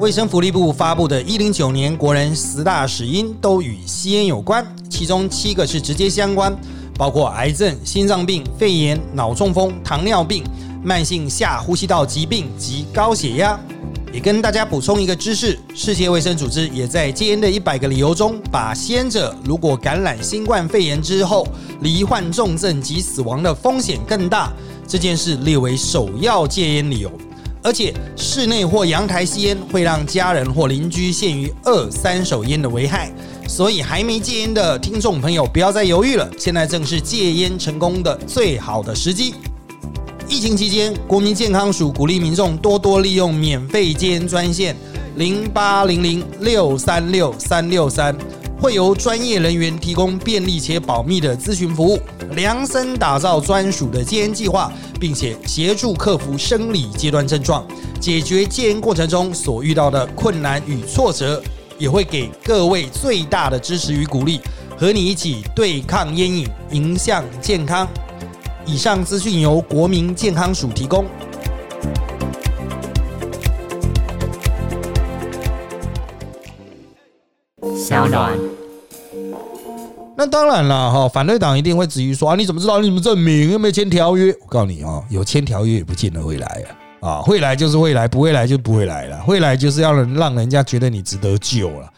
卫生福利部发布的《一零九年国人十大死因》都与吸烟有关，其中七个是直接相关，包括癌症、心脏病、肺炎、脑中风、糖尿病、慢性下呼吸道疾病及高血压。也跟大家补充一个知识：世界卫生组织也在戒烟的一百个理由中，把吸烟者如果感染新冠肺炎之后罹患重症及死亡的风险更大这件事列为首要戒烟理由。而且室内或阳台吸烟会让家人或邻居陷于二三手烟的危害，所以还没戒烟的听众朋友不要再犹豫了，现在正是戒烟成功的最好的时机。疫情期间，国民健康署鼓励民众多多利用免费戒烟专线零八零零六三六三六三。会由专业人员提供便利且保密的咨询服务，量身打造专属的戒烟计划，并且协助克服生理阶段症状，解决戒烟过程中所遇到的困难与挫折，也会给各位最大的支持与鼓励，和你一起对抗烟瘾，迎向健康。以上资讯由国民健康署提供。小暖。那当然了哈，反对党一定会质疑说啊，你怎么知道？你怎么证明？又没签条约？我告诉你哦，有签条约也不见得会来啊，啊，会来就是会来，不会来就不会来了。会来就是要让人家觉得你值得救了。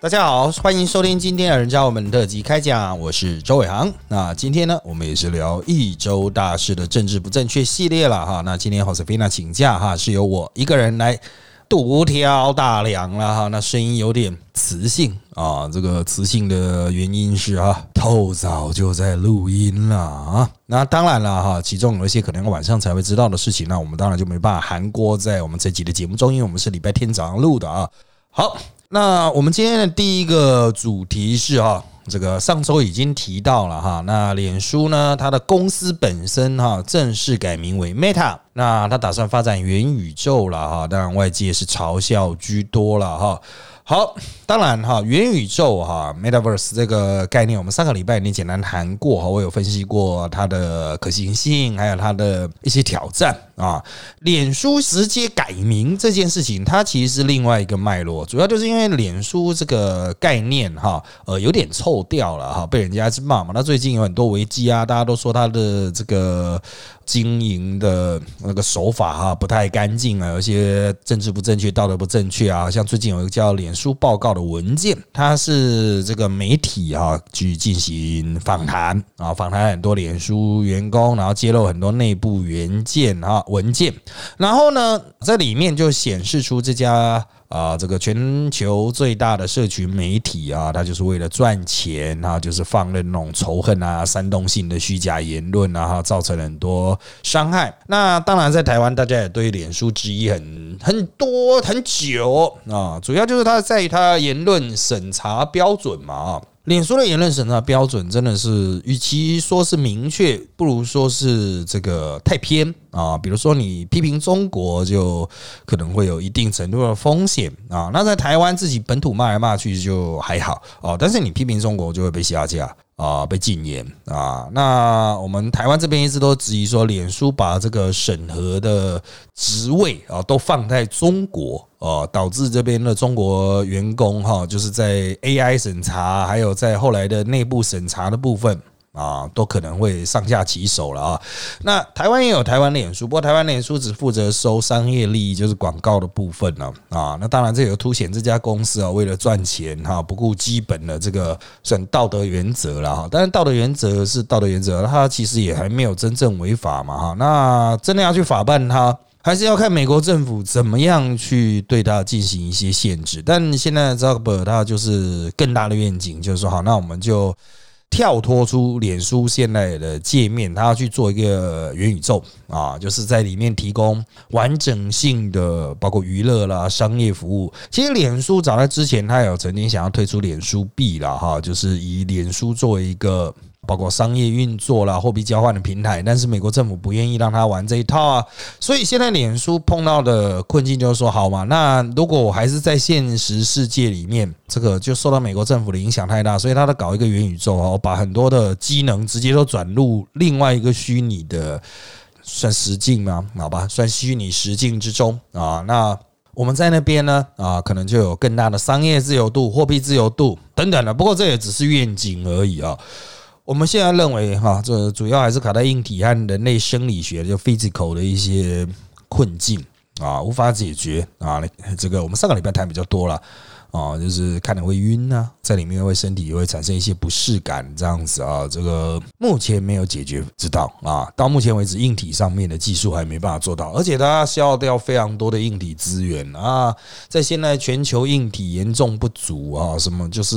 大家好，欢迎收听今天的人教我们特辑开讲，我是周伟航。那今天呢，我们也是聊一周大事的政治不正确系列了哈。那今天 Josefina 请假哈，是由我一个人来。独挑大梁了哈，那声音有点磁性啊。这个磁性的原因是啊，透早就在录音了啊。那当然了哈，其中有一些可能晚上才会知道的事情，那我们当然就没办法含锅在我们这集的节目中，因为我们是礼拜天早上录的啊。好，那我们今天的第一个主题是哈。这个上周已经提到了哈，那脸书呢，它的公司本身哈正式改名为 Meta，那它打算发展元宇宙了哈，当然外界是嘲笑居多了哈。好，当然哈，元宇宙哈，Metaverse 这个概念，我们上个礼拜已经简单谈过哈，我有分析过它的可行性，还有它的一些挑战啊。脸书直接改名这件事情，它其实是另外一个脉络，主要就是因为脸书这个概念哈，呃，有点臭掉了哈，被人家骂嘛。那最近有很多危机啊，大家都说它的这个。经营的那个手法哈不太干净啊，有些政治不正确、道德不正确啊。像最近有一个叫“脸书报告”的文件，它是这个媒体哈去进行访谈啊，访谈很多脸书员工，然后揭露很多内部原件哈文件，然后呢，在里面就显示出这家。啊，这个全球最大的社群媒体啊，它就是为了赚钱啊，就是放任那种仇恨啊、煽动性的虚假言论啊，哈，造成了很多伤害。那当然，在台湾，大家也对脸书质疑很很多很久啊，主要就是它在于它言论审查标准嘛啊。脸书的言论审查标准真的是，与其说是明确，不如说是这个太偏啊。比如说，你批评中国，就可能会有一定程度的风险啊。那在台湾自己本土骂来骂去就还好哦，但是你批评中国就会被下架。啊，被禁言啊！那我们台湾这边一直都质疑说，脸书把这个审核的职位啊都放在中国啊，导致这边的中国员工哈，就是在 AI 审查，还有在后来的内部审查的部分。啊，都可能会上下其手了啊！那台湾也有台湾脸书，不过台湾脸书只负责收商业利益，就是广告的部分呢。啊，那当然这也凸显这家公司啊，为了赚钱哈，不顾基本的这个算道德原则了哈。但是道德原则是道德原则，它其实也还没有真正违法嘛哈。那真的要去法办它，还是要看美国政府怎么样去对它进行一些限制。但现在 z u c k e r 他就是更大的愿景，就是说好，那我们就。跳脱出脸书现在的界面，他要去做一个元宇宙啊，就是在里面提供完整性的，包括娱乐啦、商业服务。其实脸书早在之前，他有曾经想要推出脸书币了哈，就是以脸书作为一个包括商业运作啦、货币交换的平台，但是美国政府不愿意让他玩这一套啊，所以现在脸书碰到的困境就是说，好嘛，那如果我还是在现实世界里面，这个就受到美国政府的影响太大，所以他在搞一个元宇宙哦，把很多的机能直接都转入另外一个虚拟的，算实境吗？好吧，算虚拟实境之中啊，那。我们在那边呢，啊，可能就有更大的商业自由度、货币自由度等等的。不过这也只是愿景而已啊。我们现在认为，哈，这主要还是卡在硬体和人类生理学就 physical 的一些困境啊，无法解决啊。这个我们上个礼拜谈比较多了。啊，就是看了会晕呐，在里面会身体也会产生一些不适感，这样子啊，这个目前没有解决之道啊。到目前为止，硬体上面的技术还没办法做到，而且它消耗掉非常多的硬体资源啊。在现在全球硬体严重不足啊，什么就是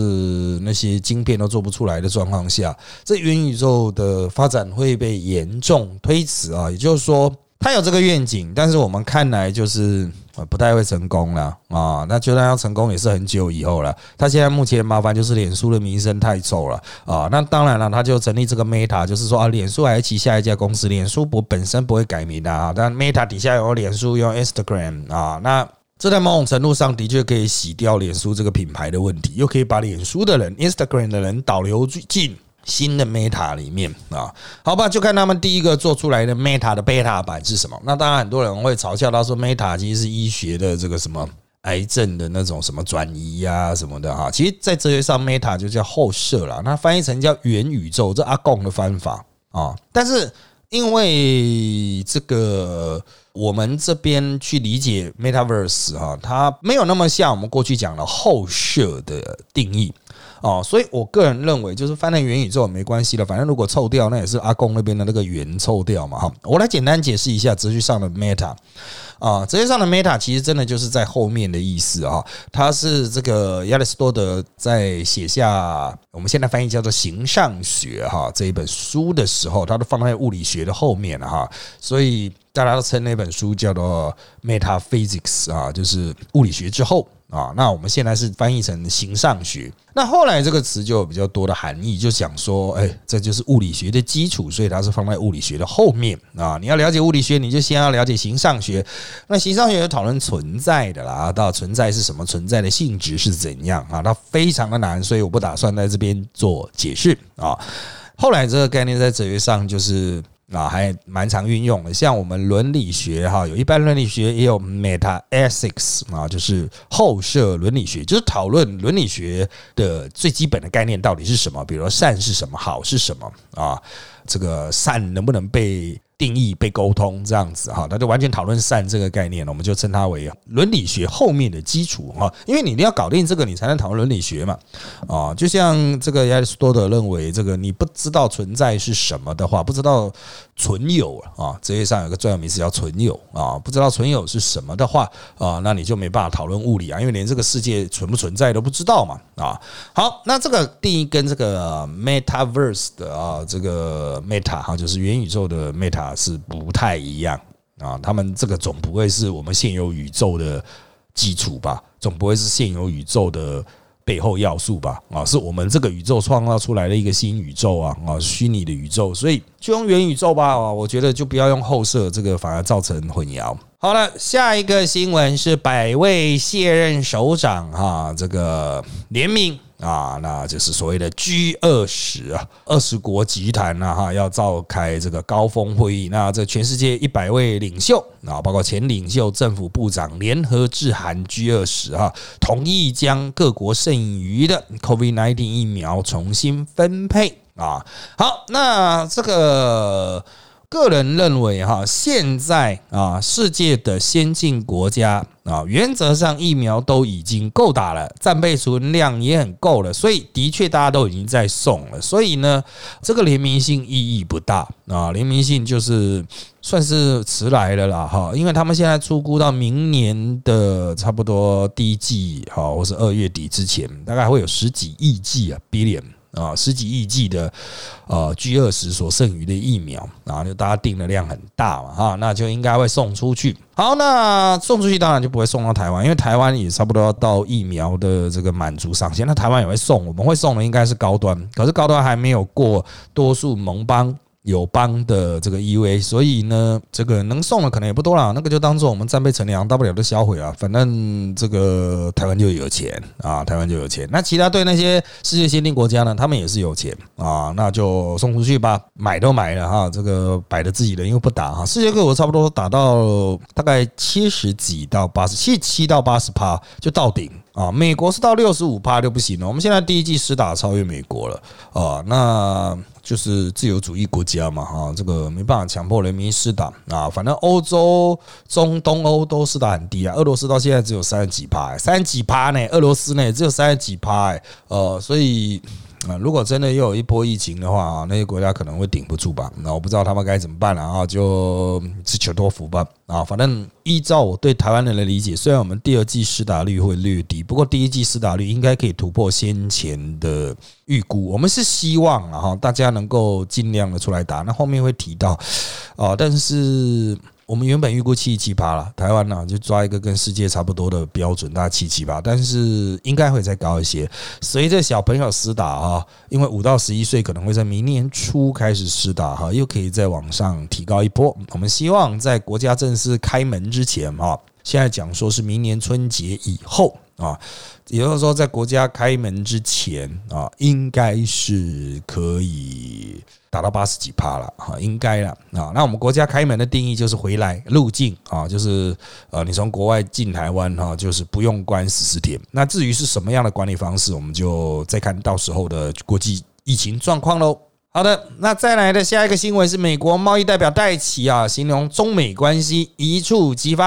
那些晶片都做不出来的状况下，这元宇宙的发展会被严重推迟啊。也就是说。他有这个愿景，但是我们看来就是不太会成功了啊。那就算要成功，也是很久以后了。他现在目前麻烦就是脸书的名声太臭了啊。那当然了，他就成立这个 Meta，就是说啊，脸书还是旗下一家公司，脸书不本身不会改名的啊。但 Meta 底下有脸书，有 Instagram 啊。那这在某种程度上的确可以洗掉脸书这个品牌的问题，又可以把脸书的人、Instagram 的人导流进。新的 Meta 里面啊，好吧，就看他们第一个做出来的 Meta 的 Beta 版是什么。那当然，很多人会嘲笑他说，Meta 其实是医学的这个什么癌症的那种什么转移呀什么的哈。其实，在哲学上，Meta 就叫后设了，那翻译成叫元宇宙，这阿贡的方法啊。但是，因为这个我们这边去理解 Metaverse 哈，它没有那么像我们过去讲的后设的定义。哦，所以我个人认为，就是翻成元宇宙也没关系了，反正如果臭掉，那也是阿公那边的那个元臭掉嘛。哈，我来简单解释一下哲学上的 meta 啊，哲学上的 meta 其实真的就是在后面的意思啊，它是这个亚里士多德在写下我们现在翻译叫做形上学哈这一本书的时候，他都放在物理学的后面了哈，所以大家都称那本书叫做 metaphysics 啊，就是物理学之后。啊，那我们现在是翻译成形上学。那后来这个词就有比较多的含义，就讲说，哎，这就是物理学的基础，所以它是放在物理学的后面啊。你要了解物理学，你就先要了解形上学。那形上学有讨论存在的啦，到存在是什么，存在的性质是怎样啊？它非常的难，所以我不打算在这边做解释啊。后来这个概念在哲学上就是。啊，还蛮常运用的，像我们伦理学哈，有一般伦理学也有 meta ethics 啊，就是后设伦理学，就是讨论伦理学的最基本的概念到底是什么，比如说善是什么，好是什么啊，这个善能不能被。定义被沟通这样子哈，那就完全讨论善这个概念了，我们就称它为伦理学后面的基础哈，因为你一定要搞定这个，你才能讨论伦理学嘛啊，就像这个亚里士多德认为，这个你不知道存在是什么的话，不知道存有啊，哲学上有个专有名词叫存有啊，不知道存有是什么的话啊，那你就没办法讨论物理啊，因为连这个世界存不存在都不知道嘛啊。好，那这个定义跟这个 metaverse 的啊，这个 meta 哈，就是元宇宙的 meta。是不太一样啊，他们这个总不会是我们现有宇宙的基础吧？总不会是现有宇宙的背后要素吧？啊，是我们这个宇宙创造出来的一个新宇宙啊啊，虚拟的宇宙，所以就用元宇宙吧啊，我觉得就不要用后设，这个反而造成混淆。好了，下一个新闻是百位卸任首长哈，这个联名。啊，那就是所谓的 G 二十啊，二十国集团呐哈，要召开这个高峰会议。那这全世界一百位领袖啊，包括前领袖、政府部长联合致函 G 二十哈，同意将各国剩余的 COVID-19 疫苗重新分配啊。好，那这个。个人认为，哈，现在啊，世界的先进国家啊，原则上疫苗都已经够打了，战备存量也很够了，所以的确大家都已经在送了。所以呢，这个联名性意义不大啊，联名性就是算是迟来了啦，哈，因为他们现在出估到明年的差不多第一季，哈，或是二月底之前，大概会有十几亿剂啊，billion。啊，十几亿剂的呃 G 二十所剩余的疫苗，然后就大家订的量很大嘛，哈，那就应该会送出去。好，那送出去当然就不会送到台湾，因为台湾也差不多要到疫苗的这个满足上限。那台湾也会送，我们会送的应该是高端，可是高端还没有过多数盟邦。友邦的这个 EUA，所以呢，这个能送的可能也不多了，那个就当做我们战备陈粮，大不了都销毁啊。反正这个台湾就有钱啊，台湾就有钱。那其他对那些世界先进国家呢，他们也是有钱啊，那就送出去吧，买都买了哈，这个摆着自己的，因为不打哈。世界各国差不多打到大概七十几到八十七七到八十趴就到顶啊，美国是到六十五趴就不行了。我们现在第一季实打超越美国了啊，那。就是自由主义国家嘛，哈，这个没办法强迫人民施打啊。反正欧洲、中东欧都施打很低啊。俄罗斯到现在只有三十几趴，三十几趴呢？俄罗斯呢只有三十几趴，呃，所以。啊，如果真的又有一波疫情的话啊，那些国家可能会顶不住吧？那我不知道他们该怎么办了啊，就自求多福吧。啊，反正依照我对台湾人的理解，虽然我们第二季施打率会略低，不过第一季施打率应该可以突破先前的预估。我们是希望啊，哈，大家能够尽量的出来打。那后面会提到啊，但是。我们原本预估七七八了，台湾呢就抓一个跟世界差不多的标准，大概七七八，但是应该会再高一些。随着小朋友施打啊，因为五到十一岁可能会在明年初开始施打哈，又可以再往上提高一波。我们希望在国家正式开门之前哈，现在讲说是明年春节以后啊，也就是说在国家开门之前啊，应该是可以。达到八十几趴了哈，应该了啊。那我们国家开门的定义就是回来入境啊，就是呃，你从国外进台湾哈，就是不用关十四天。那至于是什么样的管理方式，我们就再看到时候的国际疫情状况喽。好的，那再来的下一个新闻是美国贸易代表戴奇啊，形容中美关系一触即发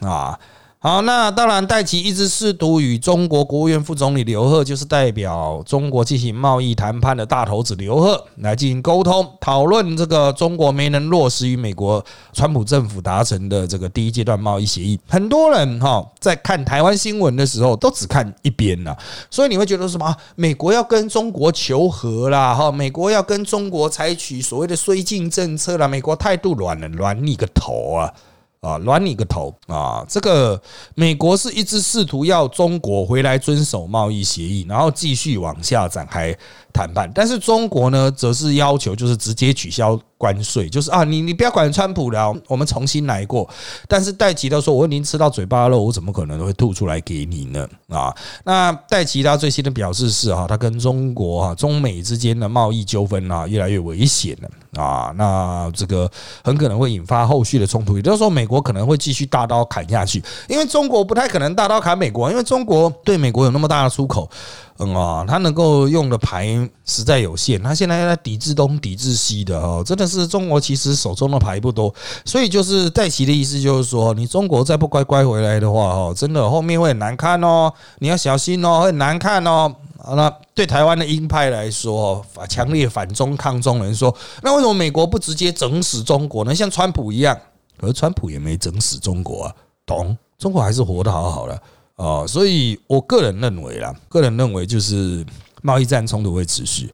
啊。好，那当然，戴奇一直试图与中国国务院副总理刘鹤，就是代表中国进行贸易谈判的大头子刘鹤，来进行沟通讨论。这个中国没能落实与美国川普政府达成的这个第一阶段贸易协议。很多人哈在看台湾新闻的时候，都只看一边呐，所以你会觉得什么？美国要跟中国求和啦，哈，美国要跟中国采取所谓的绥靖政策啦，美国态度软了，软你个头啊！啊，软你个头啊！这个美国是一直试图要中国回来遵守贸易协议，然后继续往下展开谈判，但是中国呢，则是要求就是直接取消。关税就是啊，你你不要管川普了，我们重新来过。但是戴奇他说，我已经吃到嘴巴肉，我怎么可能会吐出来给你呢？啊，那戴奇他最新的表示是哈，他跟中国哈中美之间的贸易纠纷啊越来越危险了啊，那这个很可能会引发后续的冲突，也就是说，美国可能会继续大刀砍下去，因为中国不太可能大刀砍美国，因为中国对美国有那么大的出口。嗯啊，他能够用的牌实在有限，他现在在抵制东、抵制西的哦，真的是中国其实手中的牌不多，所以就是戴奇的意思就是说，你中国再不乖乖回来的话哦，真的后面会很难看哦，你要小心哦，会很难看哦。那对台湾的鹰派来说，反强烈反中抗中人说，那为什么美国不直接整死中国呢？像川普一样，可是川普也没整死中国啊，懂？中国还是活得好好的。哦，所以我个人认为啦，个人认为就是贸易战冲突会持续。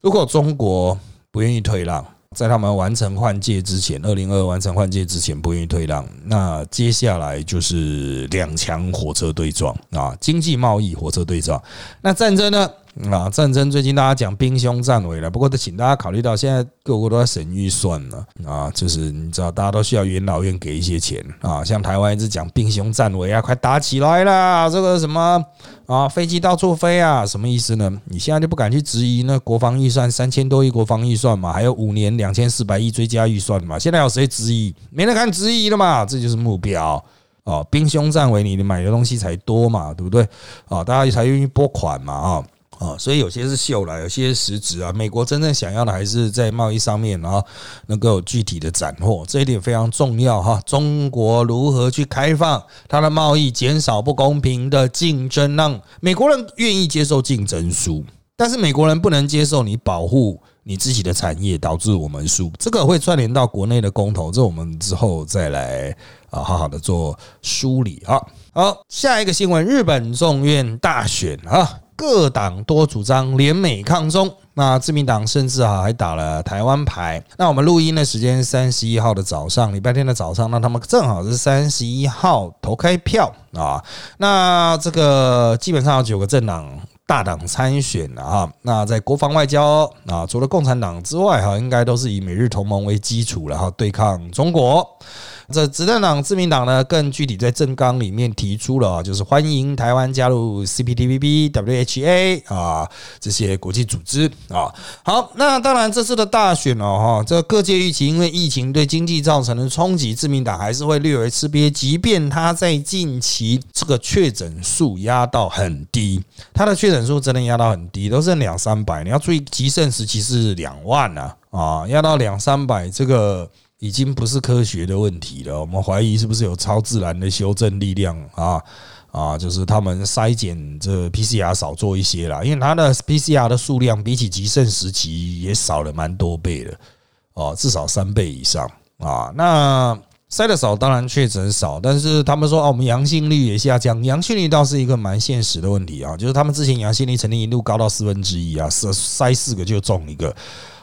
如果中国不愿意退让，在他们完成换届之前，二零二完成换届之前不愿意退让，那接下来就是两强火车对撞啊，经济贸易火车对撞。那战争呢？啊，战争最近大家讲兵凶战危了，不过得请大家考虑到，现在各国都在省预算了啊，就是你知道，大家都需要元老院给一些钱啊，像台湾一直讲兵凶战危啊，快打起来啦，这个什么啊，飞机到处飞啊，什么意思呢？你现在就不敢去质疑那国防预算三千多亿国防预算嘛，还有五年两千四百亿追加预算嘛，现在有谁质疑？没人敢质疑了嘛，这就是目标哦，兵凶战危，你买的东西才多嘛，对不对？啊，大家才愿意拨款嘛，啊。啊，所以有些是秀了，有些实质啊。美国真正想要的还是在贸易上面，然后能够有具体的斩获，这一点非常重要哈。中国如何去开放它的贸易，减少不公平的竞争，让美国人愿意接受竞争输，但是美国人不能接受你保护你自己的产业，导致我们输。这个会串联到国内的公投，这我们之后再来啊，好好的做梳理啊。好，下一个新闻，日本众院大选啊。各党多主张联美抗中。那自民党甚至啊还打了台湾牌。那我们录音的时间三十一号的早上，礼拜天的早上，那他们正好是三十一号投开票啊。那这个基本上有九个政党。大党参选了哈，那在国防外交啊，除了共产党之外哈，应该都是以美日同盟为基础然后对抗中国。这执政党自民党呢，更具体在政纲里面提出了，就是欢迎台湾加入 CPTPP、WHA 啊这些国际组织啊。好，那当然这次的大选哦，哈，这各界预期，因为疫情对经济造成的冲击，自民党还是会略为吃瘪。即便他在近期这个确诊数压到很低，他的确诊数真的压到很低，都是两三百。你要注意，极盛时期是两万呢，啊，压到两三百这个。已经不是科学的问题了，我们怀疑是不是有超自然的修正力量啊啊，就是他们筛检这 PCR 少做一些啦，因为它的 PCR 的数量比起极盛时期也少了蛮多倍的哦，至少三倍以上啊。那筛的少，当然确诊少，但是他们说哦，我们阳性率也下降，阳性率倒是一个蛮现实的问题啊，就是他们之前阳性率曾经一度高到四分之一啊，筛四个就中一个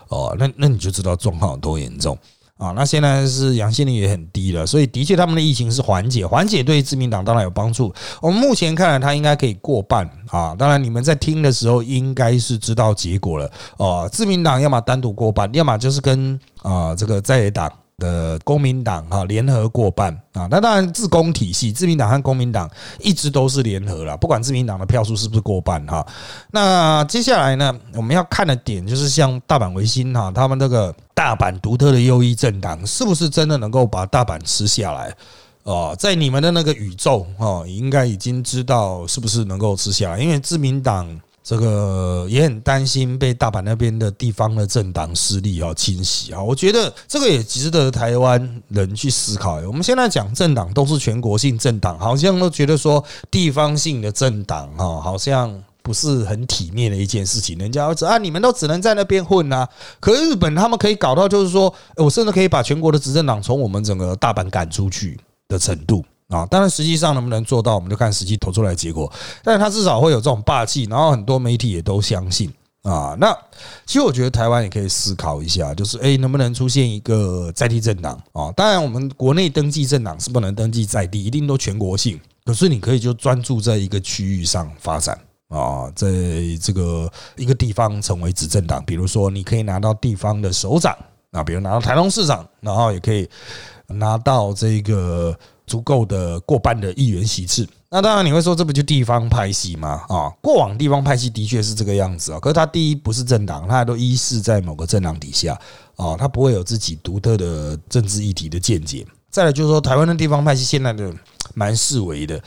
哦，那那你就知道状况有多严重。啊，那现在是阳性率也很低了，所以的确他们的疫情是缓解，缓解对自民党当然有帮助。我们目前看来，他应该可以过半啊。当然，你们在听的时候应该是知道结果了哦。自民党要么单独过半，要么就是跟啊这个在野党。的公民党哈联合过半啊，那当然自公体系，自民党和公民党一直都是联合了，不管自民党的票数是不是过半哈。那接下来呢，我们要看的点就是像大阪维新哈，他们这个大阪独特的右翼政党，是不是真的能够把大阪吃下来？哦，在你们的那个宇宙哦，应该已经知道是不是能够吃下来，因为自民党。这个也很担心被大阪那边的地方的政党势力啊侵袭啊，我觉得这个也值得台湾人去思考。我们现在讲政党都是全国性政党，好像都觉得说地方性的政党哈，好像不是很体面的一件事情。人家只啊，你们都只能在那边混啊，可日本他们可以搞到就是说，我甚至可以把全国的执政党从我们整个大阪赶出去的程度。啊，当然，实际上能不能做到，我们就看实际投出来的结果。但是他至少会有这种霸气，然后很多媒体也都相信啊。那其实我觉得台湾也可以思考一下，就是诶，能不能出现一个在地政党啊？当然，我们国内登记政党是不能登记在地，一定都全国性。可是你可以就专注在一个区域上发展啊，在这个一个地方成为执政党。比如说，你可以拿到地方的首长啊，比如拿到台东市长，然后也可以拿到这个。足够的过半的议员席次，那当然你会说这不就地方派系吗？啊，过往地方派系的确是这个样子啊。可是他第一不是政党，他都依附在某个政党底下啊，他不会有自己独特的政治议题的见解。再来就是说，台湾的地方派系现在的蛮四维的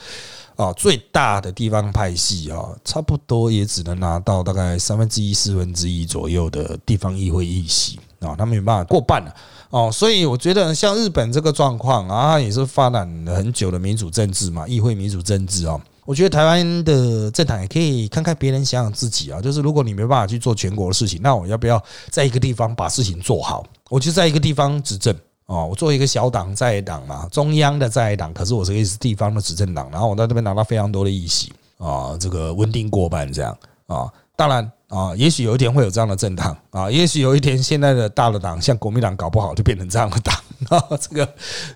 啊，最大的地方派系啊，差不多也只能拿到大概三分之一、四分之一左右的地方议会议席啊，他没办法过半了。哦，所以我觉得像日本这个状况啊，也是发展了很久的民主政治嘛，议会民主政治哦。我觉得台湾的政党也可以看看别人，想想自己啊。就是如果你没办法去做全国的事情，那我要不要在一个地方把事情做好？我就在一个地方执政哦，我做一个小党在党嘛，中央的在党，可是我这个是地方的执政党，然后我在这边拿到非常多的议席啊，这个稳定过半这样啊。当然。啊，也许有一天会有这样的政党啊，也许有一天现在的大的党，像国民党搞不好就变成这样的党 啊。这个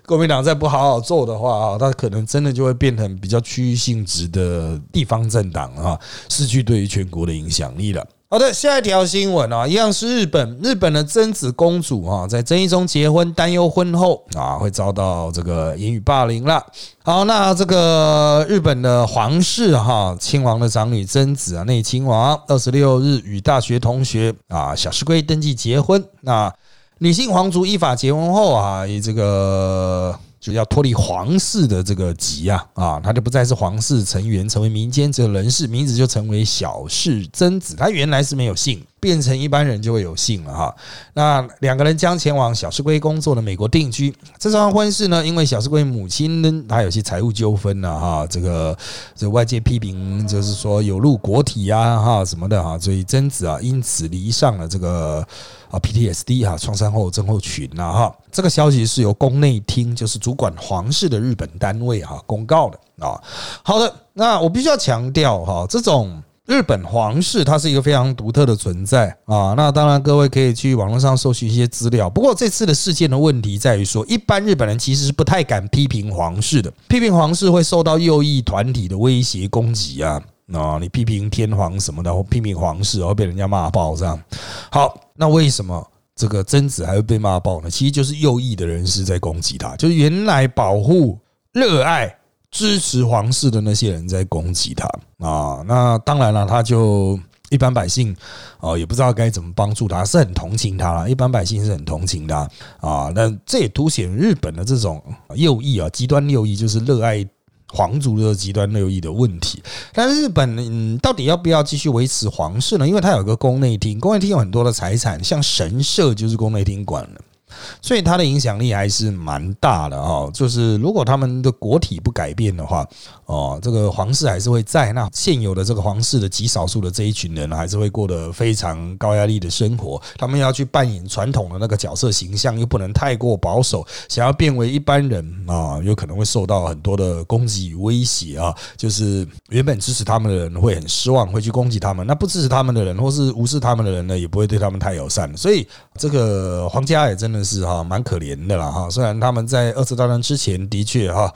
国民党再不好好做的话啊，它可能真的就会变成比较区域性质的地方政党啊，失去对于全国的影响力了。好的，下一条新闻啊，一样是日本。日本的贞子公主啊，在争议中结婚，担忧婚后啊会遭到这个言语霸凌了。好，那这个日本的皇室哈，亲王的长女贞子啊，内亲王二十六日与大学同学啊小石龟登记结婚。那女性皇族依法结婚后啊，以这个。就要脱离皇室的这个籍啊啊，他就不再是皇室成员，成为民间这个人士，名字就成为小室贞子。他原来是没有姓，变成一般人就会有幸了哈。那两个人将前往小石龟工作的美国定居。这桩婚事呢，因为小石龟母亲呢，她有些财务纠纷呢哈，这个这外界批评就是说有入国体呀哈什么的哈，所以贞子啊因此离上了这个。啊，PTSD 哈，创伤后症候群呐哈，这个消息是由宫内厅，就是主管皇室的日本单位哈公告的啊。好的，那我必须要强调哈，这种日本皇室它是一个非常独特的存在啊。那当然，各位可以去网络上搜寻一些资料。不过这次的事件的问题在于说，一般日本人其实是不太敢批评皇室的，批评皇室会受到右翼团体的威胁攻击啊。啊，你批评天皇什么的，或批评皇室，然后被人家骂爆这样。好，那为什么这个贞子还会被骂爆呢？其实就是右翼的人士在攻击他，就是原来保护、热爱、支持皇室的那些人在攻击他啊。那当然了，他就一般百姓哦，也不知道该怎么帮助他，是很同情他了。一般百姓是很同情他啊。那这也凸显日本的这种右翼啊，极端右翼，就是热爱。皇族的极端右翼的问题，但日本嗯，到底要不要继续维持皇室呢？因为它有个宫内厅，宫内厅有很多的财产，像神社就是宫内厅管的。所以它的影响力还是蛮大的哦。就是如果他们的国体不改变的话，哦，这个皇室还是会在。那现有的这个皇室的极少数的这一群人，还是会过得非常高压力的生活。他们要去扮演传统的那个角色形象，又不能太过保守。想要变为一般人啊，有可能会受到很多的攻击与威胁啊。就是原本支持他们的人会很失望，会去攻击他们；那不支持他们的人，或是无视他们的人呢，也不会对他们太友善。所以这个皇家也真的。是哈，蛮可怜的啦哈。虽然他们在二次大战之前的确哈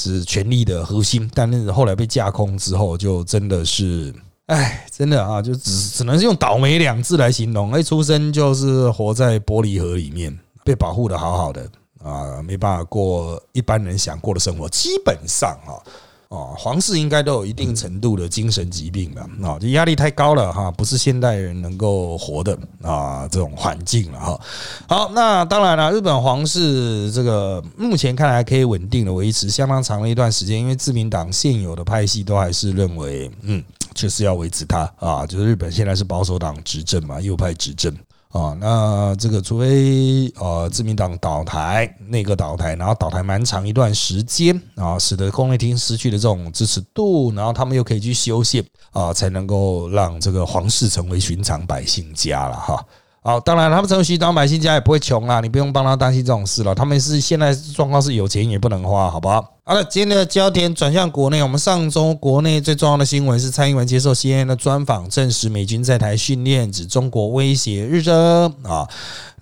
是权力的核心，但是后来被架空之后，就真的是，哎，真的啊，就只只能是用倒霉两字来形容。一出生就是活在玻璃盒里面，被保护的好好的啊，没办法过一般人想过的生活。基本上啊。皇室应该都有一定程度的精神疾病了，啊，这压力太高了哈，不是现代人能够活的啊这种环境了哈。好，那当然了，日本皇室这个目前看来可以稳定的维持相当长的一段时间，因为自民党现有的派系都还是认为，嗯，就是要维持它啊，就是日本现在是保守党执政嘛，右派执政。啊，那这个除非呃自民党倒台，内阁倒台，然后倒台蛮长一段时间啊，使得宫内厅失去了这种支持度，然后他们又可以去修宪啊，才能够让这个皇室成为寻常百姓家了哈。好，当然他们成为寻常百姓家也不会穷啦，你不用帮他担心这种事了。他们是现在状况是有钱也不能花，好不好？好了，今天的焦点转向国内。我们上周国内最重要的新闻是蔡英文接受 CNN 的专访，证实美军在台训练，指中国威胁日增啊。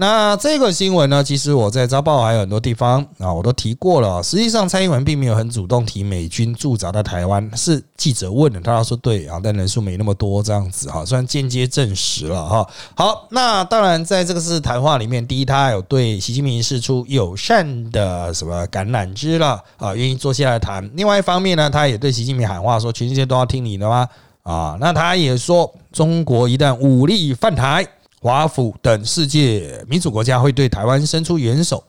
那这个新闻呢，其实我在早报还有很多地方啊，我都提过了。实际上，蔡英文并没有很主动提美军驻扎在台湾，是记者问的，他要说对啊，但人数没那么多这样子哈，虽然间接证实了哈。好，那当然在这个是谈话里面，第一，他有对习近平示出友善的什么橄榄枝了啊，愿意。坐下来谈。另外一方面呢，他也对习近平喊话说：“全世界都要听你的吗？”啊，那他也说，中国一旦武力犯台，华府等世界民主国家会对台湾伸出援手。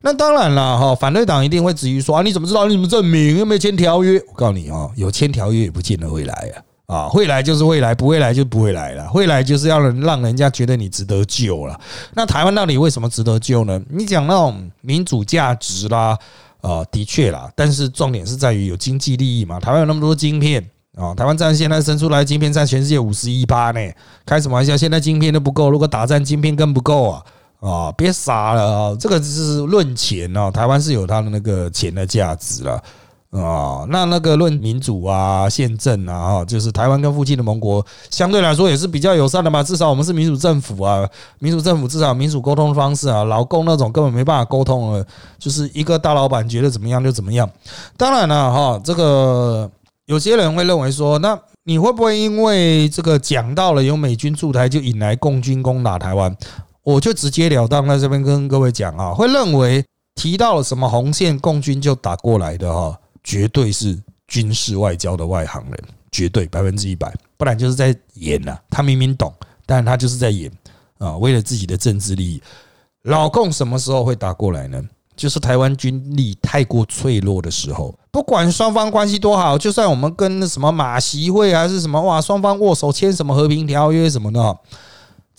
那当然了，哈，反对党一定会质疑说：“啊，你怎么知道？你怎么证明？有没签条约？”我告诉你哦，有签条约也不见得会来啊。啊，会来就是会来，不会来就不会来了。会来就是要让人家觉得你值得救了。那台湾到底为什么值得救呢？你讲那种民主价值啦。啊，的确啦，但是重点是在于有经济利益嘛。台湾有那么多晶片啊，台湾占现在生出来晶片占全世界五十一趴呢，开什么玩笑？现在晶片都不够，如果打战晶片更不够啊！啊，别傻了啊，这个是论钱哦，台湾是有它的那个钱的价值了。啊，那那个论民主啊、宪政啊，哈，就是台湾跟附近的盟国相对来说也是比较友善的嘛。至少我们是民主政府啊，民主政府至少民主沟通方式啊，劳工那种根本没办法沟通了，就是一个大老板觉得怎么样就怎么样。当然了，哈，这个有些人会认为说，那你会不会因为这个讲到了有美军驻台就引来共军攻打台湾？我就直截了当在这边跟各位讲啊，会认为提到了什么红线，共军就打过来的哈。绝对是军事外交的外行人，绝对百分之一百，不然就是在演呐。他明明懂，但他就是在演啊，为了自己的政治利益。老共什么时候会打过来呢？就是台湾军力太过脆弱的时候。不管双方关系多好，就算我们跟什么马习会还是什么哇，双方握手签什么和平条约什么的。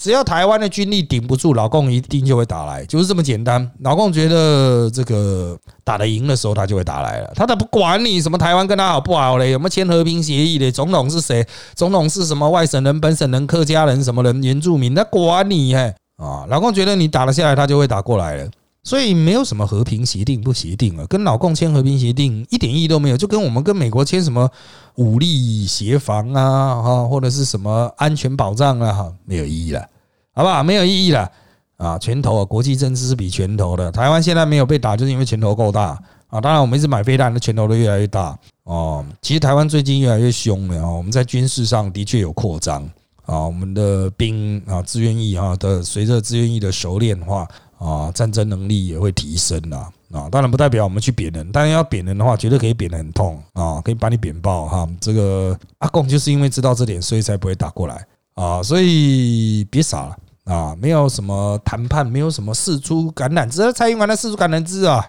只要台湾的军力顶不住，老共一定就会打来，就是这么简单。老共觉得这个打得赢的时候，他就会打来了。他都不管你什么台湾跟他好不好嘞，有没有签和平协议的？总统是谁？总统是什么外省人、本省人、客家人什么人、原住民？他管你嘿啊！老共觉得你打得下来，他就会打过来了所以没有什么和平协定不协定了，跟老共签和平协定一点意义都没有，就跟我们跟美国签什么武力协防啊，哈，或者是什么安全保障啊，哈，没有意义了，好不好？没有意义了啊！拳头啊，国际政治是比拳头的。台湾现在没有被打，就是因为拳头够大啊。当然，我们一直买飞弹，的拳头都越来越大哦。其实台湾最近越来越凶了啊，我们在军事上的确有扩张啊，我们的兵啊，志愿役啊的随着志愿役的熟练化。啊，战争能力也会提升啦。啊，当然不代表我们去扁人，但是要扁人的话，绝对可以扁得很痛啊，可以把你扁爆哈。这个阿贡就是因为知道这点，所以才不会打过来啊。所以别傻了啊，没有什么谈判，没有什么四出橄榄枝，蔡英文的四出橄榄枝啊，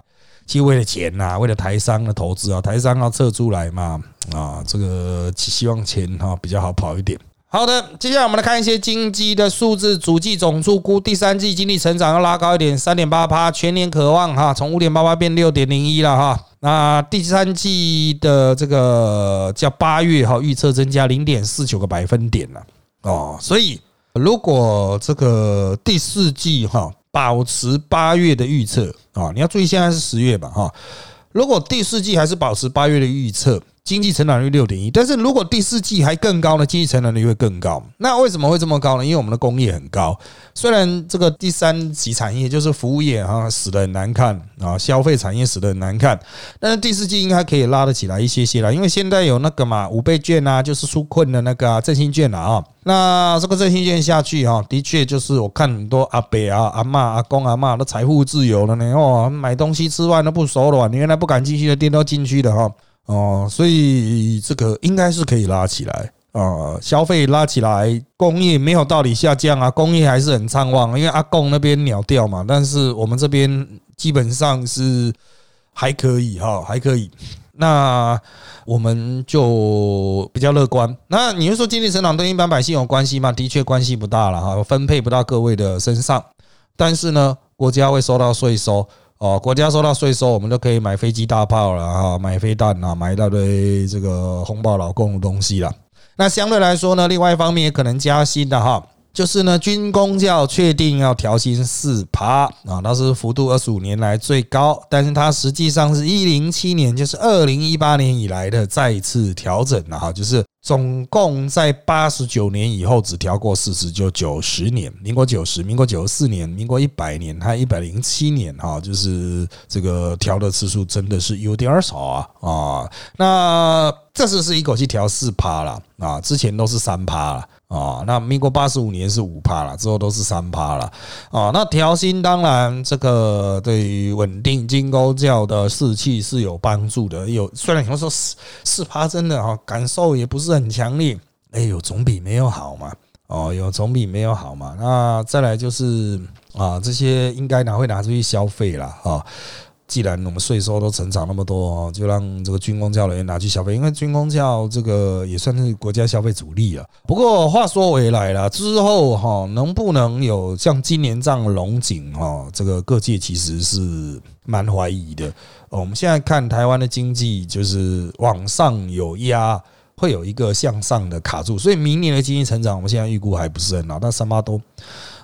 其实为了钱呐，为了台商的投资啊，台商要撤出来嘛啊，这个希望钱哈比较好跑一点。好的，接下来我们来看一些经济的数字。主计总数估第三季经济成长要拉高一点，三点八趴，全年渴望哈从五点八八变六点零一了哈。那第三季的这个叫八月哈预测增加零点四九个百分点了哦。所以如果这个第四季哈保持八月的预测啊，你要注意现在是十月吧哈。如果第四季还是保持八月的预测。经济成长率六点一，但是如果第四季还更高呢？经济成长率会更高。那为什么会这么高呢？因为我们的工业很高，虽然这个第三级产业就是服务业啊死的很难看啊，消费产业死的很难看，但是第四季应该可以拉得起来一些些了，因为现在有那个嘛五倍券啊，就是纾困的那个振兴券了啊。那这个振兴券下去哈，的确就是我看很多阿伯啊、阿妈、阿公、阿妈都财富自由了呢哦，买东西吃饭都不收了，你原来不敢进去的店都进去了哈。哦，所以这个应该是可以拉起来啊，消费拉起来，工业没有道理下降啊，工业还是很畅旺，因为阿贡那边鸟掉嘛，但是我们这边基本上是还可以哈，还可以。那我们就比较乐观。那你是说经济成长跟一般百姓有关系吗？的确关系不大了哈，分配不到各位的身上，但是呢，国家会收到税收。哦，国家收到税收，我们都可以买飞机大炮了哈，买飞弹啊，买一大堆这个红包老公的东西了。那相对来说呢，另外一方面也可能加薪的哈，就是呢，军工教确定要调薪四趴啊，那是幅度二十五年来最高，但是它实际上是一零七年，就是二零一八年以来的再次调整了哈，就是。总共在八十九年以后只调过四次，就九十年，民国九十、民国九十四年、民国一百年，还一百零七年，哈，就是这个调的次数真的是有点少啊啊！那这次是一口气调四趴了啊，之前都是三趴了。啊，那民国八十五年是五趴了，之后都是三趴了。啊，那调薪当然这个对于稳定金钩教的士气是有帮助的。有虽然有时候四四趴真的哈感受也不是很强烈，哎，有总比没有好嘛。哦，有总比没有好嘛。那再来就是啊，这些应该拿会拿出去消费了啊。既然我们税收都成长那么多，就让这个军工教人员拿去消费，因为军工教这个也算是国家消费主力了。不过话说回来了，之后哈能不能有像今年这样龙井哈，这个各界其实是蛮怀疑的。我们现在看台湾的经济就是往上有压，会有一个向上的卡住，所以明年的经济成长，我们现在预估还不是很好，但三八多。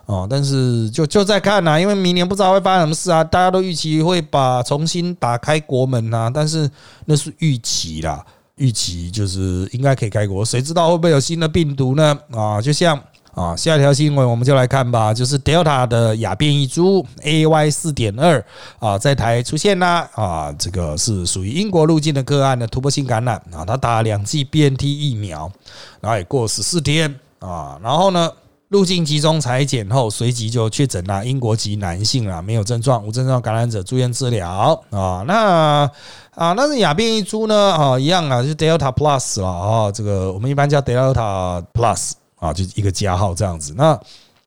哦，但是就就在看呐，因为明年不知道会发生什么事啊，大家都预期会把重新打开国门呐，但是那是预期啦，预期就是应该可以开国，谁知道会不会有新的病毒呢？啊，就像啊，下一条新闻我们就来看吧，就是 Delta 的亚变异株 AY 四点二啊，在台出现啦啊，这个是属于英国路径的个案的突破性感染啊，他打两剂 BNT 疫苗，然后也过十四天啊，然后呢？入境集中裁剪后，随即就确诊了英国籍男性啊，没有症状，无症状感染者住院治疗啊。那啊，那是亚变异株呢啊，一样啊，就 Delta Plus 了啊。这个我们一般叫 Delta Plus 啊，就一个加号这样子。那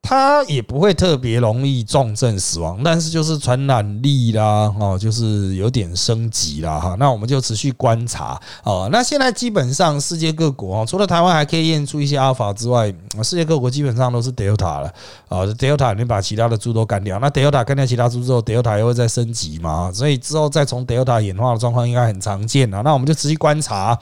它也不会特别容易重症死亡，但是就是传染力啦，哦，就是有点升级啦，哈。那我们就持续观察哦。那现在基本上世界各国哦，除了台湾还可以验出一些阿尔法之外，世界各国基本上都是 Delta 了啊。Delta 你把其他的猪都干掉，那 Delta 干掉其他猪之后，Delta 又会再升级嘛？所以之后再从 Delta 演化的状况应该很常见啊。那我们就持续观察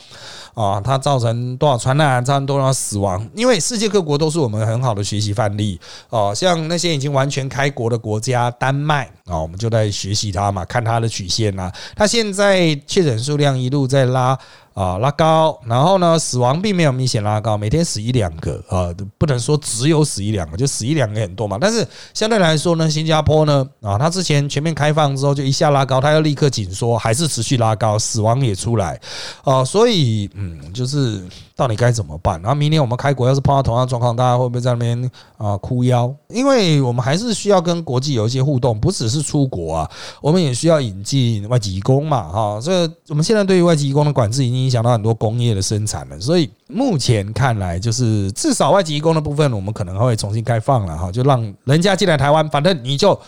啊，它造成多少传染，造成多少死亡？因为世界各国都是我们很好的学习范例。哦，像那些已经完全开国的国家，丹麦啊，我们就在学习它嘛，看它的曲线啊，它现在确诊数量一路在拉。啊，拉高，然后呢，死亡并没有明显拉高，每天死一两个啊，不能说只有死一两个，就死一两个很多嘛。但是相对来说呢，新加坡呢，啊，它之前全面开放之后就一下拉高，它又立刻紧缩，还是持续拉高，死亡也出来，啊，所以嗯，就是到底该怎么办？然后明年我们开国要是碰到同样状况，大家会不会在那边啊哭腰？因为我们还是需要跟国际有一些互动，不只是出国啊，我们也需要引进外籍工嘛，哈，所以我们现在对于外籍工的管制已经。影响到很多工业的生产了，所以目前看来，就是至少外籍工的部分，我们可能会重新开放了哈，就让人家进来台湾，反正你就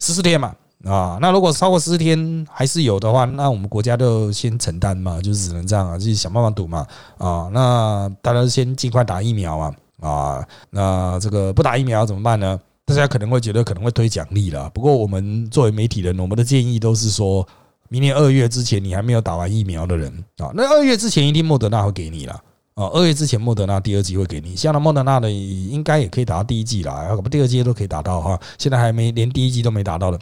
十四天嘛啊。那如果超过十四天还是有的话，那我们国家就先承担嘛，就是只能这样啊，自己想办法赌嘛啊。那大家先尽快打疫苗嘛啊。那这个不打疫苗怎么办呢？大家可能会觉得可能会推奖励了。不过我们作为媒体人，我们的建议都是说。明年二月之前，你还没有打完疫苗的人啊，那二月之前一定莫德纳会给你了啊。二月之前莫德纳第二季会给你，像那莫德纳的应该也可以打到第一季了，第二季都可以打到哈。现在还没连第一季都没打到的，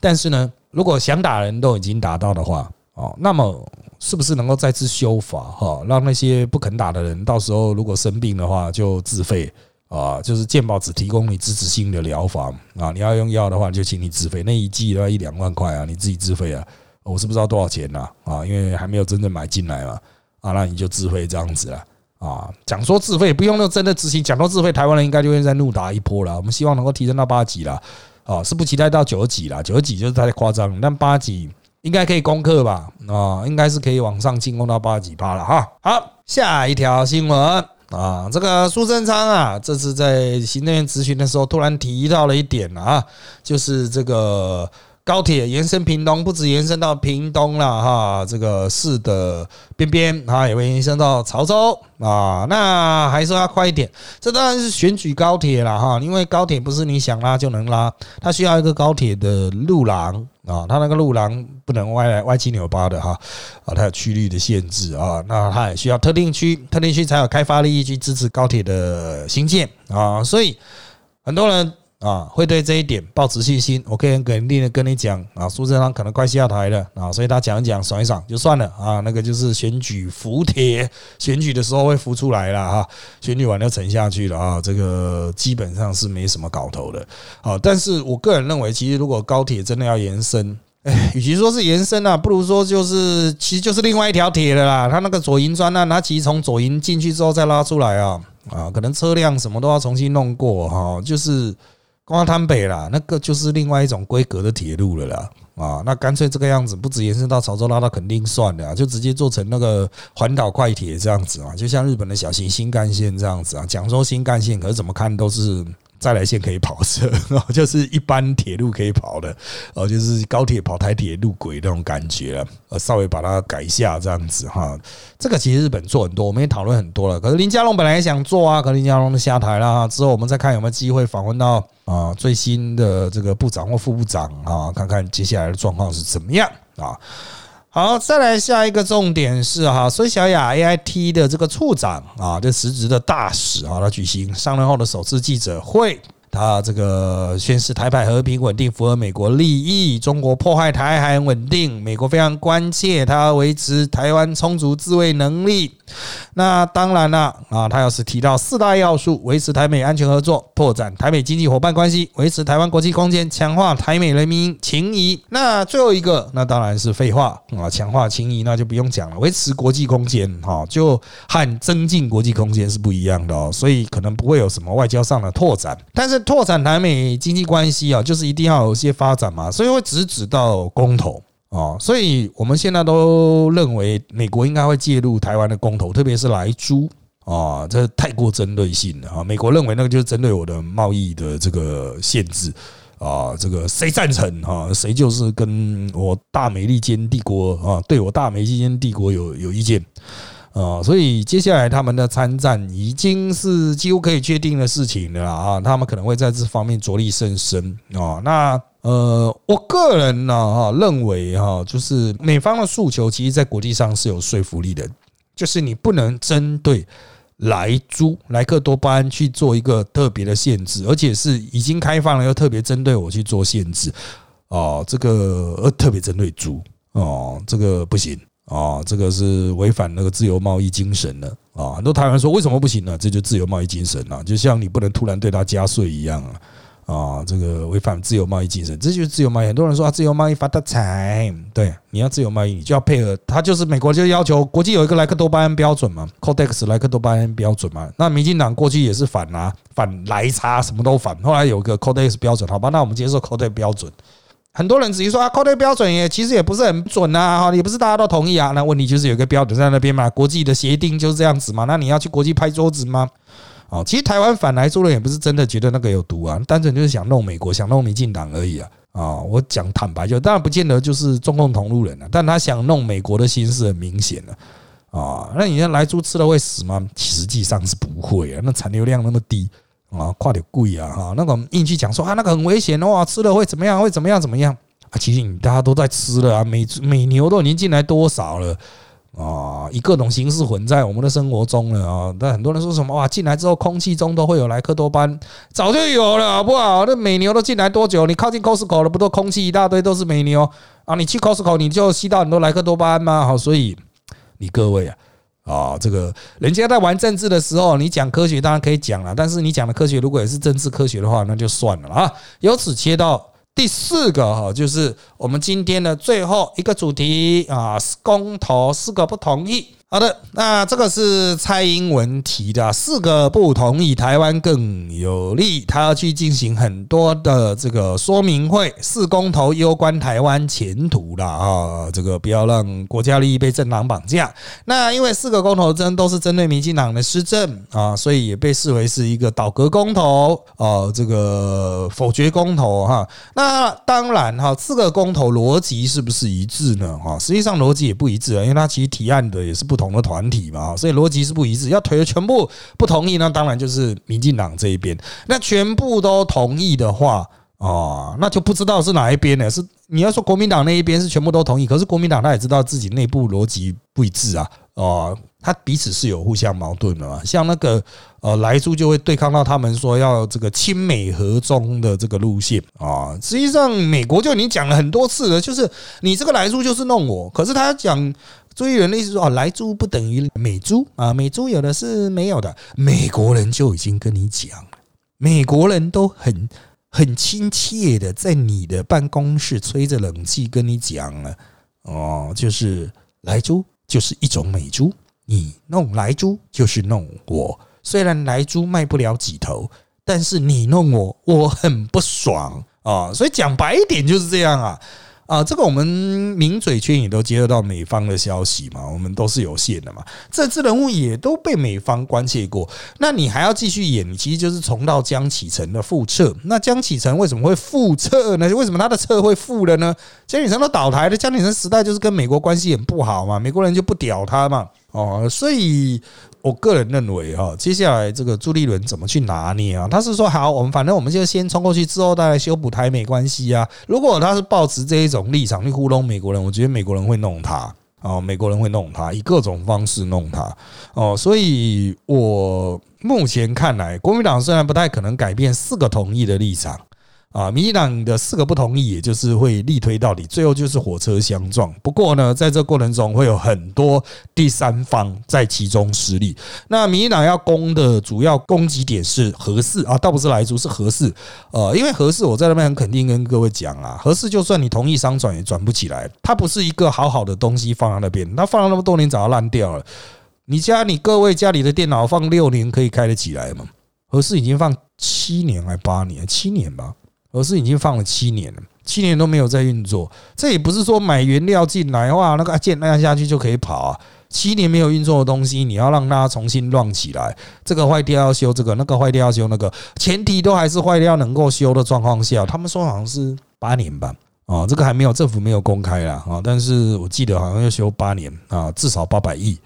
但是呢，如果想打人都已经打到的话哦，那么是不是能够再次修法哈，让那些不肯打的人，到时候如果生病的话就自费啊，就是健保只提供你支持性的疗法啊，你要用药的话就请你自费，那一季都要一两万块啊，你自己自费啊。我是不知道多少钱呐啊，因为还没有真正买进来嘛啊，那你就自费这样子了啊。讲说自费不用那真的执行，讲到自费，台湾人应该就会再怒打一波了。我们希望能够提升到八级了啊，是不期待到九级了，九级就是太夸张，但八级应该可以攻克吧啊，应该是可以往上进攻到八级八了哈。好，下一条新闻啊，这个苏贞昌啊，这次在行政院咨询的时候突然提到了一点啊，就是这个。高铁延伸屏东，不止延伸到屏东了哈，这个市的边边啊，也会延伸到潮州啊。那还说要快一点，这当然是选举高铁了哈，因为高铁不是你想拉就能拉，它需要一个高铁的路廊啊，它那个路廊不能歪来歪七扭八的哈啊，它有区域的限制啊，那它也需要特定区，特定区才有开发利益去支持高铁的新建啊，所以很多人。啊，会对这一点抱持信心。我可以很肯定的跟你讲啊，苏贞昌可能快下台了啊，所以他讲一讲爽一爽就算了啊。那个就是选举浮帖，选举的时候会浮出来了哈，选举完就沉下去了啊。这个基本上是没什么搞头的。好，但是我个人认为，其实如果高铁真的要延伸，哎，与其说是延伸啊，不如说就是其实就是另外一条铁了啦。它那个左营专案，它其实从左营进去之后再拉出来啊啊，可能车辆什么都要重新弄过哈，就是。光滩北啦，那个就是另外一种规格的铁路了啦，啊，那干脆这个样子，不止延伸到潮州拉到肯定算的，就直接做成那个环岛快铁这样子啊，就像日本的小型新干线这样子啊，讲说新干线，可是怎么看都是。再来线可以跑车，就是一般铁路可以跑的，哦，就是高铁跑台铁路轨那种感觉了，呃，稍微把它改一下这样子哈。这个其实日本做很多，我们也讨论很多了。可是林佳龙本来也想做啊，可是林佳龙下台了，之后我们再看有没有机会访问到啊最新的这个部长或副部长啊，看看接下来的状况是怎么样啊。好，再来下一个重点是哈，孙小雅 A I T 的这个处长啊，这辞职的大使啊，他举行上任后的首次记者会。他这个宣示台海和平稳定符合美国利益，中国破坏台海稳定，美国非常关切，他维持台湾充足自卫能力。那当然了啊，他要是提到四大要素，维持台美安全合作，拓展台美经济伙伴关系，维持台湾国际空间，强化台美人民情谊。那最后一个，那当然是废话啊，强化情谊那就不用讲了，维持国际空间哈，就和增进国际空间是不一样的哦，所以可能不会有什么外交上的拓展，但是。拓展台美经济关系啊，就是一定要有一些发展嘛，所以会直指到公投啊，所以我们现在都认为美国应该会介入台湾的公投，特别是来猪啊，这太过针对性了啊。美国认为那个就是针对我的贸易的这个限制啊，这个谁赞成啊，谁就是跟我大美利坚帝国啊，对我大美利坚帝国有有意见。啊，所以接下来他们的参战已经是几乎可以确定的事情了啊！他们可能会在这方面着力甚深啊。那呃，我个人呢哈认为哈，就是美方的诉求，其实在国际上是有说服力的，就是你不能针对莱猪莱克多巴胺去做一个特别的限制，而且是已经开放了，又特别针对我去做限制。哦，这个呃特别针对猪哦，这个不行哦，这个是违反那个自由贸易精神的啊。很多台湾说为什么不行呢？这就自由贸易精神啊，就像你不能突然对他加税一样啊。啊，这个违反自由贸易精神，这就是自由贸易。很多人说啊，自由贸易发大财，对，你要自由贸易，你就要配合。他就是美国就要求国际有一个莱克多巴胺标准嘛，Codex 莱克多巴胺标准嘛。那民进党过去也是反啊，反莱差，什么都反。后来有个 Codex 标准，好吧，那我们接受 Codex 标准。很多人质疑说啊，Codex 标准也其实也不是很准啊，哈，也不是大家都同意啊。那问题就是有个标准在那边嘛，国际的协定就是这样子嘛。那你要去国际拍桌子吗？哦，其实台湾反来猪人也不是真的觉得那个有毒啊，单纯就是想弄美国，想弄民进党而已啊！啊，我讲坦白就，当然不见得就是中共同路人了，但他想弄美国的心思很明显了啊。那你来猪吃了会死吗？实际上是不会啊，那产流量那么低啊，快点贵啊哈！那个硬去讲说啊，那个很危险哇，吃了会怎么样？会怎么样？怎么样啊？其实你大家都在吃了啊，美美牛都已经进来多少了？啊，以各种形式混在我们的生活中了啊！但很多人说什么？哇，进来之后空气中都会有莱克多巴胺，早就有了，好不好？那美牛都进来多久？你靠近 Costco 了，不都空气一大堆都是美牛。啊？你去 Costco 你就吸到很多莱克多巴胺吗？好，所以你各位啊，啊，这个人家在玩政治的时候，你讲科学当然可以讲了，但是你讲的科学如果也是政治科学的话，那就算了啊。由此切到。第四个哈，就是我们今天的最后一个主题啊，公投四个不同意。好的，那这个是蔡英文提的四个不同意，台湾更有利，他要去进行很多的这个说明会，四公投攸关台湾前途的啊，这个不要让国家利益被政党绑架。那因为四个公投真都是针对民进党的施政啊，所以也被视为是一个倒戈公投啊，这个否决公投哈。那当然哈，四个公投逻辑是不是一致呢？哈，实际上逻辑也不一致啊，因为它其实提案的也是不。同的团体嘛，所以逻辑是不一致。要推全部不同意，那当然就是民进党这一边。那全部都同意的话，哦，那就不知道是哪一边呢？是你要说国民党那一边是全部都同意，可是国民党他也知道自己内部逻辑不一致啊，哦，他彼此是有互相矛盾的嘛。像那个呃莱猪就会对抗到他们说要这个亲美合中的这个路线啊。实际上美国就已经讲了很多次了，就是你这个莱猪就是弄我，可是他讲。所以人的意思说哦，来猪不等于美猪啊，美猪有的是没有的。美国人就已经跟你讲了美国人都很很亲切的在你的办公室吹着冷气跟你讲了哦，就是来猪就是一种美猪，你弄来猪就是弄我。虽然来猪卖不了几头，但是你弄我，我很不爽啊。所以讲白一点就是这样啊。啊，这个我们名嘴圈也都接得到美方的消息嘛，我们都是有限的嘛。这支人物也都被美方关切过，那你还要继续演，其实就是重到江启臣的复测。那江启臣为什么会复测呢？为什么他的策会覆了呢？江启臣都倒台了，江启臣时代就是跟美国关系很不好嘛，美国人就不屌他嘛。哦，所以。我个人认为哈，接下来这个朱立伦怎么去拿捏啊？他是说好，我们反正我们就先冲过去，之后再来修补台美关系啊。如果他是抱持这一种立场去糊弄美国人，我觉得美国人会弄他哦，美国人会弄他，以各种方式弄他哦。所以我目前看来，国民党虽然不太可能改变四个同意的立场。啊，民进党的四个不同意，也就是会力推到底，最后就是火车相撞。不过呢，在这过程中会有很多第三方在其中失利。那民进党要攻的主要攻击点是合适啊，倒不是来租，是合适。呃，因为合适，我在那边很肯定跟各位讲啊，合适就算你同意商转也转不起来，它不是一个好好的东西放在那边，它放了那么多年早就烂掉了。你家你各位家里的电脑放六年可以开得起来吗？合适已经放七年还八年，七年吧。而是已经放了七年了，七年都没有在运作。这也不是说买原料进来哇，那个键按下去就可以跑啊。七年没有运作的东西，你要让它重新乱起来，这个坏掉要修这个，那个坏掉要修那个，前提都还是坏掉能够修的状况下。他们说好像是八年吧，啊，这个还没有政府没有公开啦啊，但是我记得好像要修八年啊，至少八百亿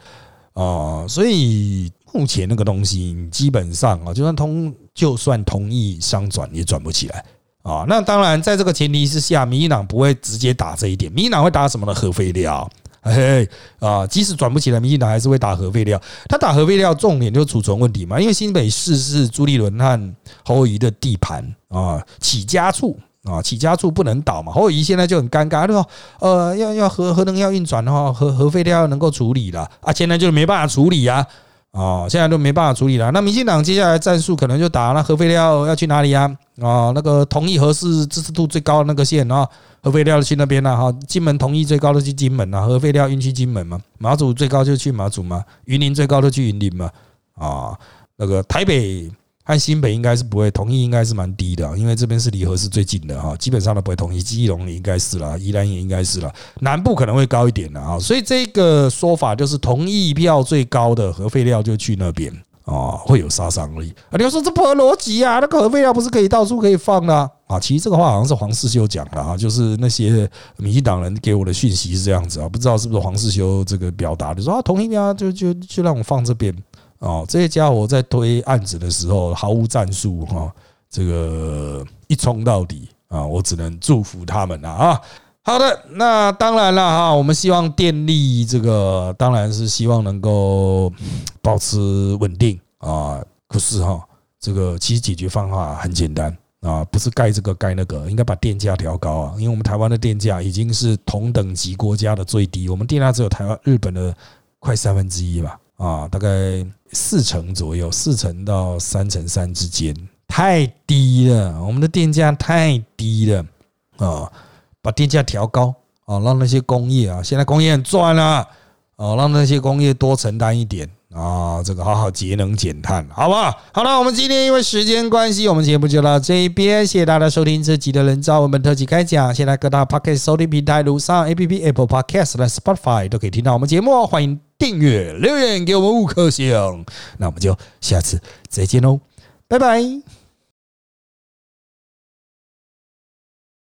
啊，所以目前那个东西基本上啊，就算通就算同意商转也转不起来。啊，那当然，在这个前提之下，民进党不会直接打这一点，民进党会打什么呢？核废料嘿啊，即使转不起来，民进党还是会打核废料。他打核废料重点就是储存问题嘛，因为新北市是朱立伦和侯友的地盘啊，起家处啊，起家处不能倒嘛。侯友谊现在就很尴尬，他说呃，要要核核能要运转的话，核核废料要能够处理了啊，现在就没办法处理啊。哦，现在都没办法处理了。那民进党接下来战术可能就打那核废料要去哪里啊？哦，那个同意核四支持度最高的那个县啊，核废料去那边了哈。金门同意最高的去金门啊，核废料运去金门嘛。马祖最高就去马祖嘛，云林最高的去云林嘛。啊，那个台北。和新北应该是不会同意，应该是蛮低的，因为这边是离合是最近的哈，基本上都不会同意。基隆也应该是了，宜兰也应该是了，南部可能会高一点的啊。所以这个说法就是同意票最高的核废料就去那边啊，会有杀伤力啊。你要说这不合逻辑啊？那个核废料不是可以到处可以放的啊？其实这个话好像是黄世修讲的啊，就是那些民进党人给我的讯息是这样子啊，不知道是不是黄世修这个表达的说啊，同意票就就就让我放这边。哦，这些家伙在推案子的时候毫无战术哈，这个一冲到底啊，我只能祝福他们了啊。好的，那当然了哈，我们希望电力这个当然是希望能够保持稳定啊。可是哈，这个其实解决方法很简单啊，不是盖这个盖那个，应该把电价调高啊。因为我们台湾的电价已经是同等级国家的最低，我们电价只有台湾、日本的快三分之一吧。啊，大概四成左右，四成到三成三之间，太低了。我们的电价太低了啊，把电价调高啊，让那些工业啊，现在工业很赚啊，哦，让那些工业多承担一点啊，这个好好节能减碳，好不好？好了，我们今天因为时间关系，我们节目就到这一边，谢谢大家收听这集的人造文本特辑开讲。现在各大 Podcast 收听平台，如上 A P P Apple Podcast Spotify 都可以听到我们节目，欢迎。订阅留言给我们五颗星，那我们就下次再见喽，拜拜。